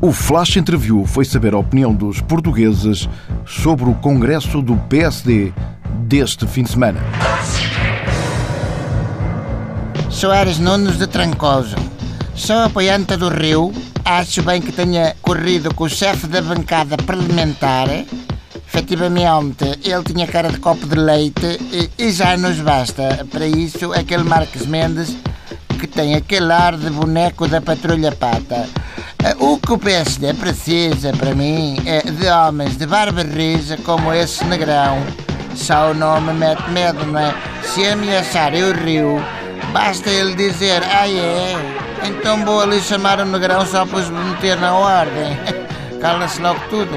O Flash Interview foi saber a opinião dos portugueses sobre o congresso do PSD deste fim de semana. Soares Nunes de Trancoso. Sou apoiante do Rio. Acho bem que tenha corrido com o chefe da bancada parlamentar. Efetivamente, ele tinha cara de copo de leite e, e já nos basta. Para isso, aquele Marques Mendes que tem aquele ar de boneco da patrulha pata. O que o PSD precisa, para mim, é de homens de barba rija como esse negrão. Só o nome mete medo, não é? Se ameaçarem o Rio, basta ele dizer, ah é, então vou ali chamar o negrão só para os meter na ordem. Cala-se logo tudo.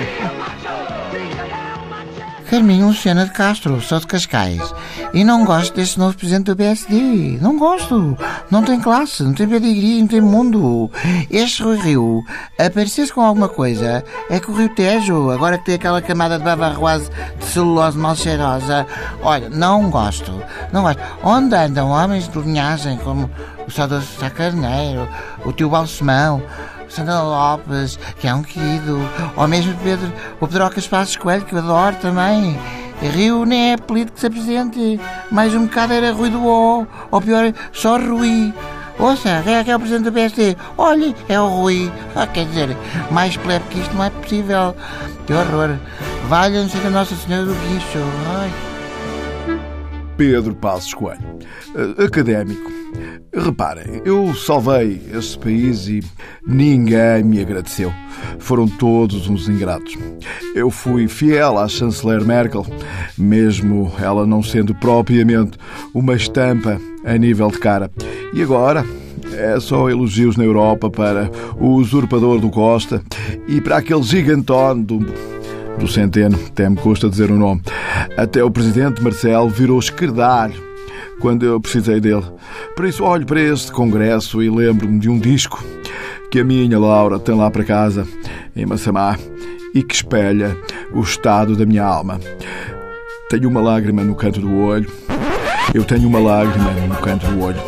Carminho Luciana de Castro, sou de Cascais. E não gosto desse novo presidente do PSD. Não gosto. Não tem classe, não tem pedigree, não tem mundo. Este Rui Rio aparecesse com alguma coisa. É que o Rio Tejo, agora que tem aquela camada de bavarroase de celulose mal cheirosa. Olha, não gosto. Não gosto. Onde andam homens de linhagem como o saudoso Sá Carneiro, o tio Balsemão, Sandra Lopes, que é um querido, ou mesmo Pedro, o Pedrocas Passos Coelho, que eu adoro também. Rio nem é apelido que se apresente. Mais um bocado era Rui do O, ou pior, só Rui. Ouça, quem é que é o presidente do PSD? Olhe, é o Rui. Ah, quer dizer, mais plebe que isto não é possível. Que horror. Valha-nos a Nossa Senhora do Guincho. Ai. Pedro Passos Coelho, académico. Reparem, eu salvei este país e ninguém me agradeceu. Foram todos uns ingratos. Eu fui fiel à chanceler Merkel, mesmo ela não sendo propriamente uma estampa a nível de cara. E agora é só elogios na Europa para o usurpador do Costa e para aquele gigantone do do Centeno, até me custa dizer o nome. Até o presidente Marcelo virou esquerdar quando eu precisei dele. Por isso, olho para este congresso e lembro-me de um disco que a minha Laura tem lá para casa, em Massamá, e que espelha o estado da minha alma. Tenho uma lágrima no canto do olho. Eu tenho uma lágrima no canto do olho.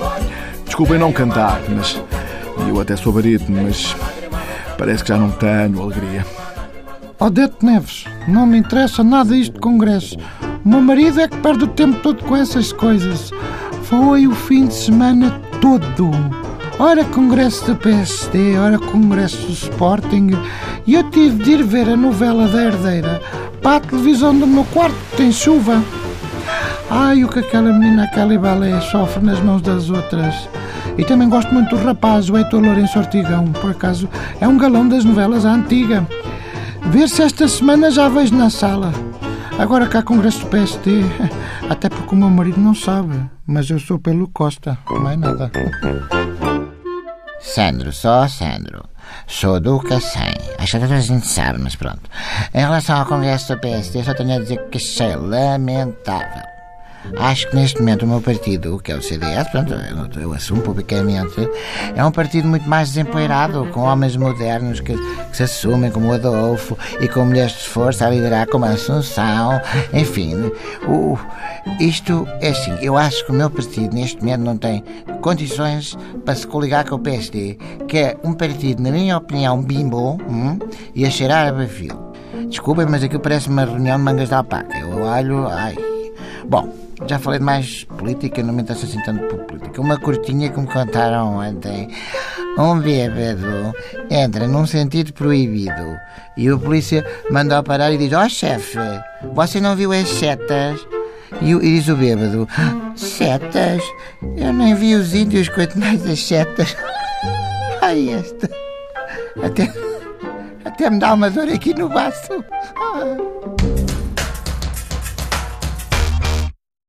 Desculpem não cantar, mas eu até sou barítono, mas parece que já não tenho alegria. Odete Neves, não me interessa nada isto de congresso. O meu marido é que perde o tempo todo com essas coisas. Foi o fim de semana todo. Ora congresso da PSD, ora congresso do Sporting. E eu tive de ir ver a novela da herdeira para a televisão do meu quarto, que tem chuva. Ai, o que aquela menina, aquela Ibalé, sofre nas mãos das outras. E também gosto muito do rapaz, o Heitor Lourenço Ortigão. Por acaso, é um galão das novelas à antiga. Ver se esta semana já vejo na sala. Agora cá congresso do PSD, até porque o meu marido não sabe, mas eu sou pelo Costa, mais nada. Sandro, só Sandro. Sou do Cacém. Acho que a gente sabe, mas pronto. Em relação ao congresso do PSD, só tenho a dizer que achei lamentável. Acho que neste momento o meu partido, que é o CDS, pronto, eu, eu assumo publicamente, é um partido muito mais desempoeirado, com homens modernos que, que, se assumem como o Adolfo e com mulheres de força a liderar como a Assunção, enfim. O, isto é assim, eu acho que o meu partido neste momento não tem condições para se coligar com o PSD, que é um partido, na minha opinião, bimbo hum, e a cheirar a bafio. Desculpem, mas aquilo parece uma reunião de mangas de alpaca. Eu olho, ai. Bom, já falei de mais política, não me interessa assim tanto por política. Uma curtinha que me contaram ontem. Um bêbado entra num sentido proibido e o polícia manda parar e diz: Ó oh, chefe, você não viu as setas? E, e diz o bêbado: Setas? Eu nem vi os índios, quanto mais as setas. Ai, esta. Até, até me dá uma dor aqui no baço.